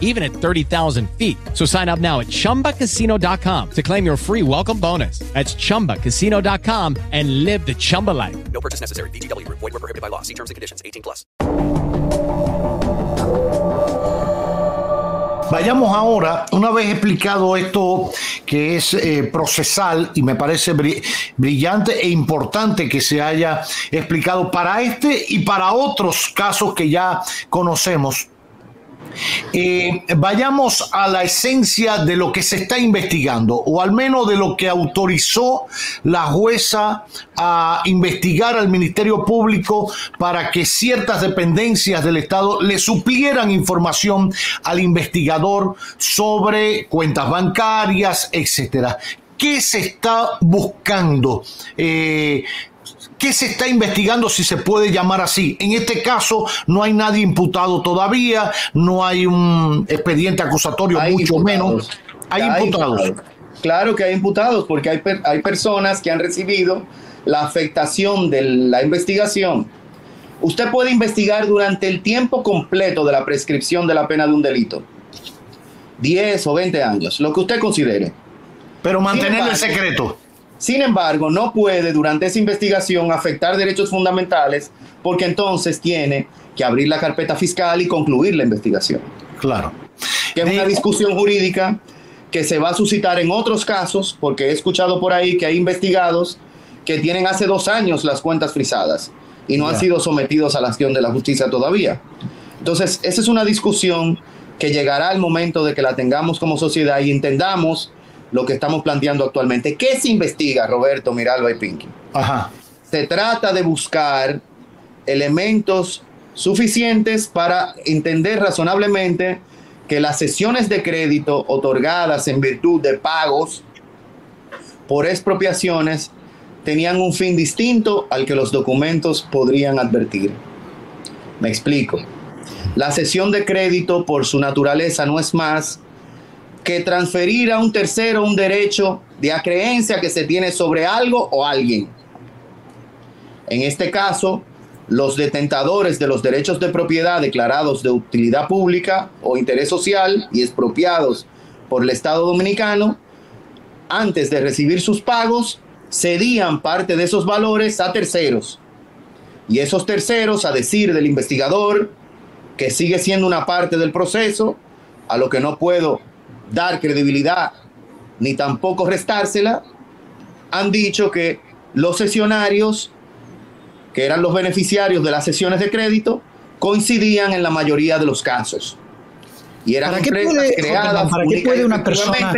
even at 30,000 feet. So sign up now at chumbacasino.com to claim your free welcome bonus. That's chumbacasino.com and live the Chumba life. No purchase necessary. VGW Group. Void were prohibited by law. See terms and conditions. 18 plus. Vayamos ahora, una vez explicado esto que es eh, procesal y me parece bri- brillante e importante que se haya explicado para este y para otros casos que ya conocemos. Eh, vayamos a la esencia de lo que se está investigando, o al menos de lo que autorizó la jueza a investigar al Ministerio Público para que ciertas dependencias del Estado le suplieran información al investigador sobre cuentas bancarias, etcétera. ¿Qué se está buscando? Eh, ¿Qué se está investigando si se puede llamar así? En este caso no hay nadie imputado todavía, no hay un expediente acusatorio, Hay mucho imputados. menos. Hay imputados. Claro que hay imputados porque hay, hay personas que han recibido la afectación de la investigación. Usted puede investigar durante el tiempo completo de la prescripción de la pena de un delito. 10 o 20 años, lo que usted considere. Pero mantener el secreto. Sin embargo, no puede durante esa investigación afectar derechos fundamentales porque entonces tiene que abrir la carpeta fiscal y concluir la investigación. Claro. que es una Sí. discusión jurídica que se va a suscitar en otros casos, porque he escuchado por ahí que hay investigados que tienen hace dos años las cuentas frisadas y no han sido sometidos a la acción de la justicia todavía. Entonces, esa es una discusión que llegará al momento de que la tengamos como sociedad y entendamos lo que estamos planteando actualmente. ¿Qué se investiga, Roberto, Miralba y Pinky? Ajá. se trata de buscar elementos suficientes para entender razonablemente que las sesiones de crédito otorgadas en virtud de pagos por expropiaciones tenían un fin distinto al que los documentos podrían advertir. Me explico. La sesión de crédito por su naturaleza no es más que transferir a un tercero un derecho de acreencia que se tiene sobre algo o alguien. En este caso, los detentadores de los derechos de propiedad declarados de utilidad pública o interés social y expropiados por el Estado dominicano, antes de recibir sus pagos, cedían parte de esos valores a terceros. Y esos terceros, a decir del investigador, que sigue siendo una parte del proceso, a lo que no puedo dar credibilidad ni tampoco restársela, han dicho que los sesionarios que eran los beneficiarios de las sesiones de crédito, coincidían en la mayoría de los casos. Y eran ¿Para qué empresas puede- creadas para qué puede una persona-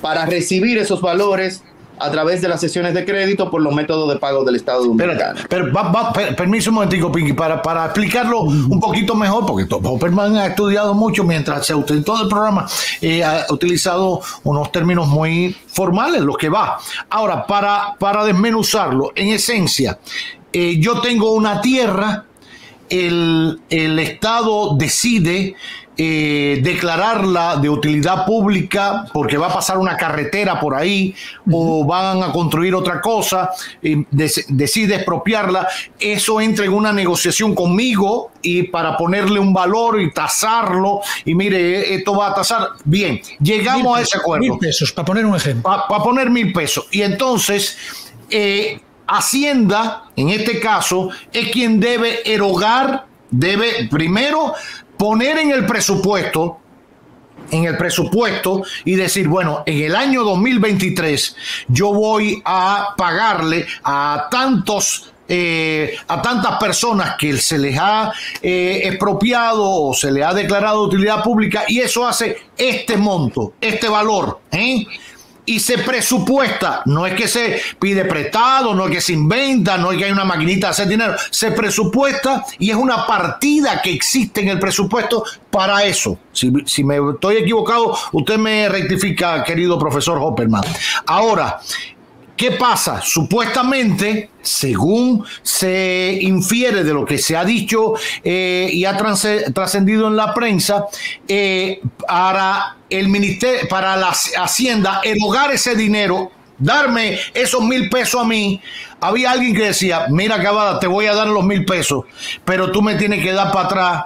para recibir esos valores a través de las sesiones de crédito por los métodos de pago del Estado Dominicano. Espérate, pero va- va- per- permiso un momentico, Pinky, para, para explicarlo un poquito mejor, porque Hopperman ha estudiado mucho mientras se ausentó del programa, eh, ha utilizado unos términos muy formales, lo que va. Ahora, para, para desmenuzarlo, en esencia, eh, yo tengo una tierra, el, el Estado decide eh, declararla de utilidad pública porque va a pasar una carretera por ahí o van a construir otra cosa, eh, des- decide expropiarla, eso entra en una negociación conmigo y para ponerle un valor y tasarlo y mire, esto va a tasar, bien, llegamos a ese acuerdo Mil pesos, para poner un ejemplo. para poner mil pesos. Y entonces, eh, Hacienda, en este caso, es quien debe erogar, debe primero poner en el presupuesto, en el presupuesto y decir, bueno, en el año 2023 yo voy a pagarle a tantos eh, a tantas personas que se les ha eh, expropiado o se les ha declarado de utilidad pública y eso hace este monto, este valor, ¿eh? Y se presupuesta, no es que se pide prestado, no es que se inventa, no es que hay una maquinita de hacer dinero, se presupuesta y es una partida que existe en el presupuesto para eso. Si, si me estoy equivocado, usted me rectifica, querido profesor Hopperman. Ahora, ¿Qué pasa? Supuestamente, según se infiere de lo que se ha dicho eh, y ha trascendido en la prensa, eh, para el ministerio, para la Hacienda, erogar ese dinero, darme esos mil pesos a mí, había alguien que decía, mira Cabada, te voy a dar los mil pesos, pero tú me tienes que dar para atrás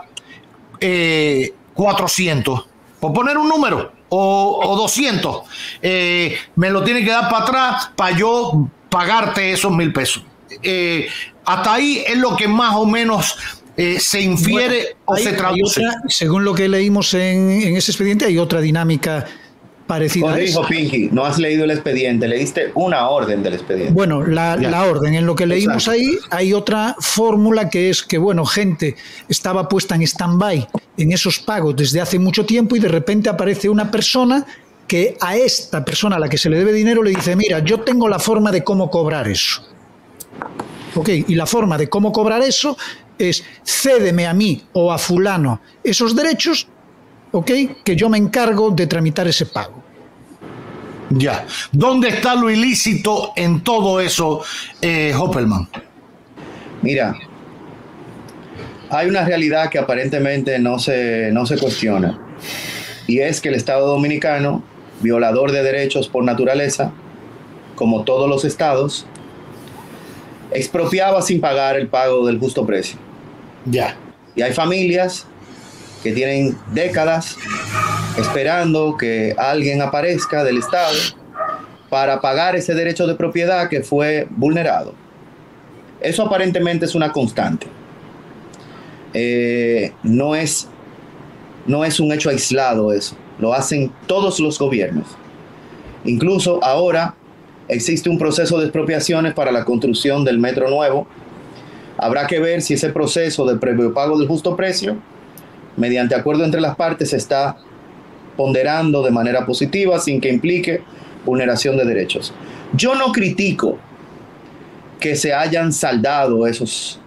400, eh, por poner un número o, 200, eh, me lo tiene que dar para atrás para yo pagarte esos mil pesos. Eh, hasta ahí es lo que más o menos eh, se infiere o se traduce. según lo que leímos en, en, ese expediente, hay otra dinámica parecida. dijo Pinky, no has leído el expediente, leíste una orden del expediente. Bueno, la, la orden, en lo que leímos ahí, hay otra fórmula que es que, bueno, gente estaba puesta en stand-by en esos pagos desde hace mucho tiempo y de repente aparece una persona que a esta persona a la que se le debe dinero le dice, mira, yo tengo la forma de cómo cobrar eso. Ok, y la forma de cómo cobrar eso es cédeme a mí o a fulano esos derechos, ok, que yo me encargo de tramitar ese pago. Ya. ¿Dónde está lo ilícito en todo eso, eh, Hoppelman? Mira, hay una realidad que aparentemente no se, no se cuestiona, y es que el Estado dominicano, violador de derechos por naturaleza, como todos los estados, expropiaba sin pagar el pago del justo precio. Ya. Y hay familias que tienen décadas esperando que alguien aparezca del Estado para pagar ese derecho de propiedad que fue vulnerado. Eso aparentemente es una constante. Eh, no, es, no es un hecho aislado eso, lo hacen todos los gobiernos. Incluso ahora existe un proceso de expropiaciones para la construcción del metro nuevo. Habrá que ver si ese proceso de previo pago del justo precio, mediante acuerdo entre las partes, está ponderando de manera positiva sin que implique vulneración de derechos. Yo no critico que se hayan saldado esos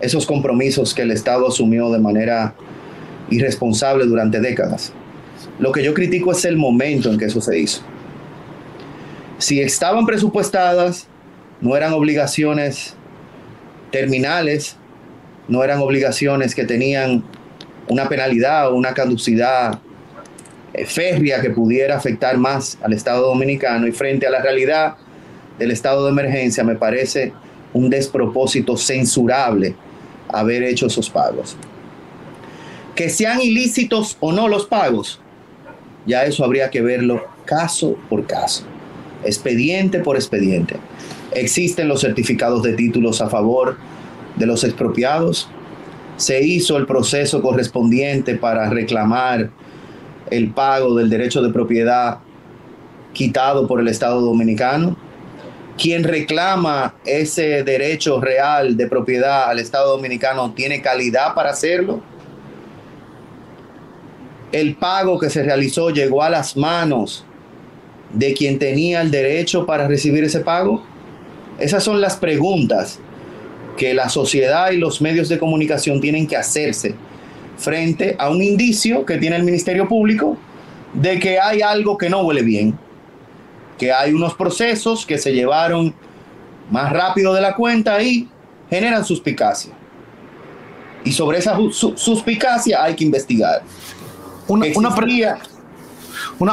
esos compromisos que el Estado asumió de manera irresponsable durante décadas. Lo que yo critico es el momento en que eso se hizo. Si estaban presupuestadas, no eran obligaciones terminales, no eran obligaciones que tenían una penalidad o una caducidad férrea que pudiera afectar más al Estado dominicano y frente a la realidad del estado de emergencia me parece un despropósito censurable haber hecho esos pagos. Que sean ilícitos o no los pagos, ya eso habría que verlo caso por caso, expediente por expediente. Existen los certificados de títulos a favor de los expropiados. Se hizo el proceso correspondiente para reclamar el pago del derecho de propiedad quitado por el Estado dominicano quien reclama ese derecho real de propiedad al Estado Dominicano tiene calidad para hacerlo. El pago que se realizó llegó a las manos de quien tenía el derecho para recibir ese pago. Esas son las preguntas que la sociedad y los medios de comunicación tienen que hacerse frente a un indicio que tiene el Ministerio Público de que hay algo que no huele bien que hay unos procesos que se llevaron más rápido de la cuenta y generan suspicacia. Y sobre esa suspicacia hay que investigar. Una,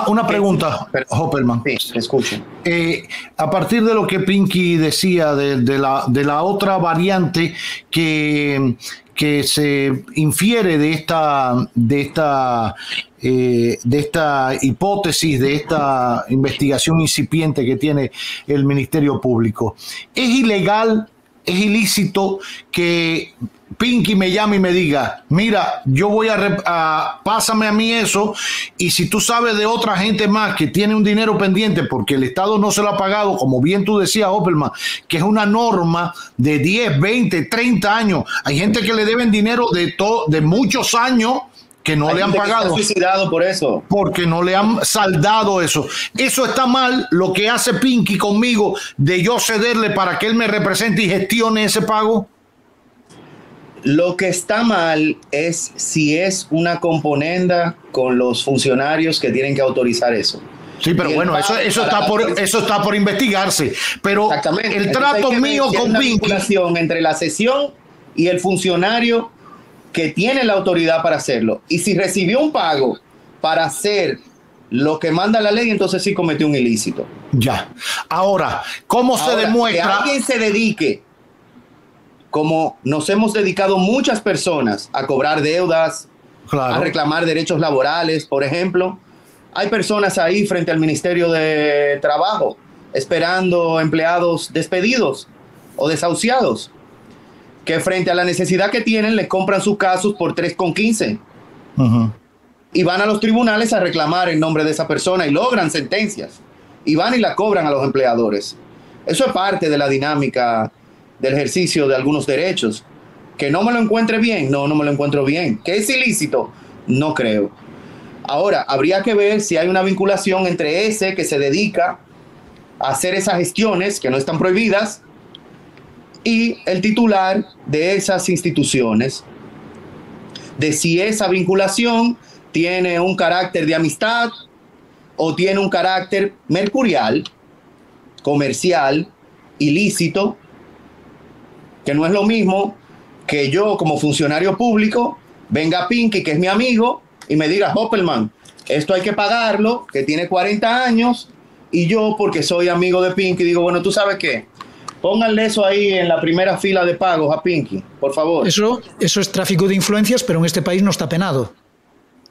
una, pregunta, Hopperman. Sí. Eh, a partir de lo que Pinky decía de, la, de la otra variante que, que se infiere de esta, de esta eh, de esta hipótesis, de esta investigación incipiente que tiene el Ministerio Público. Es ilegal, es ilícito que Pinky me llame y me diga, mira, yo voy a, pásame a mí eso y si tú sabes de otra gente más que tiene un dinero pendiente porque el Estado no se lo ha pagado, como bien tú decías, Opelman, que es una norma de 10, 20, 30 años. Hay gente que le deben dinero de, de muchos años que no le han pagado. suicidado por eso. Porque no le han saldado eso. Eso está mal lo que hace Pinky conmigo de yo cederle para que él me represente y gestione ese pago. Lo que está mal es si es una componenda con los funcionarios que tienen que autorizar eso. Sí, pero bueno, eso, está por, eso está por investigarse. Pero el trato mío con Pinky. vinculación entre la sesión y el funcionario que tiene la autoridad para hacerlo. Y si recibió un pago para hacer lo que manda la ley, entonces sí cometió un ilícito. Ya. Ahora, ¿cómo se Ahora, Que demuestra? alguien se dedique, como nos hemos dedicado muchas personas, a cobrar deudas, a Claro. reclamar derechos laborales, por ejemplo. Hay personas ahí frente al Ministerio de Trabajo esperando empleados despedidos o desahuciados, que frente a la necesidad que tienen les compran sus casos por 3,15 Ujú. y van a los tribunales a reclamar en nombre de esa persona y logran sentencias y van y la cobran a los empleadores. Eso es parte de la dinámica del ejercicio de algunos derechos. Que no me lo encuentre bien, no, no me lo encuentro bien. Que es ilícito, no creo. Ahora, habría que ver si hay una vinculación entre ese que se dedica a hacer esas gestiones que no están prohibidas y el titular de esas instituciones. De si esa vinculación tiene un carácter de amistad o tiene un carácter mercurial, comercial, ilícito, que no es lo mismo que yo como funcionario público venga Pinky, que es mi amigo, y me diga, Hoppelman, esto hay que pagarlo, que tiene 40 años, y yo porque soy amigo de Pinky digo, bueno, tú sabes qué, pónganle eso ahí en la primera fila de pagos a Pinky, por favor. Eso, eso es tráfico de influencias, pero en este país no está penado.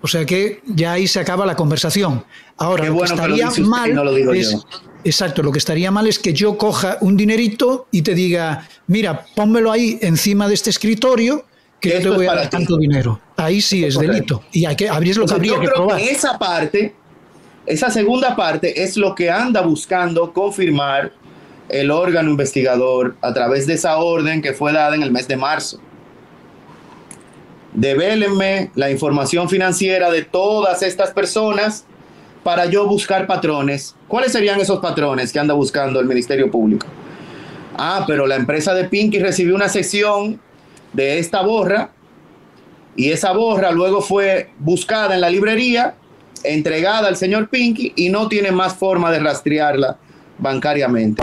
O sea que ya ahí se acaba la conversación. Ahora, Qué lo que bueno que lo estaría mal y no lo digo es, yo. exacto, lo que estaría mal es que yo coja un dinerito y te diga, mira, pónmelo ahí encima de este escritorio que yo te voy a dar tanto dinero. Ahí sí es delito. Y hay que, habría lo que habría yo que creo probar. que esa parte, esa segunda parte es lo que anda buscando confirmar el órgano investigador a través de esa orden que fue dada en el mes de marzo. Devélenme la información financiera de todas estas personas para yo buscar patrones. ¿Cuáles serían esos patrones que anda buscando el Ministerio Público? Ah, pero la empresa de Pinky recibió una sección de esta borra y esa borra luego fue buscada en la librería, entregada al señor Pinky y no tiene más forma de rastrearla bancariamente.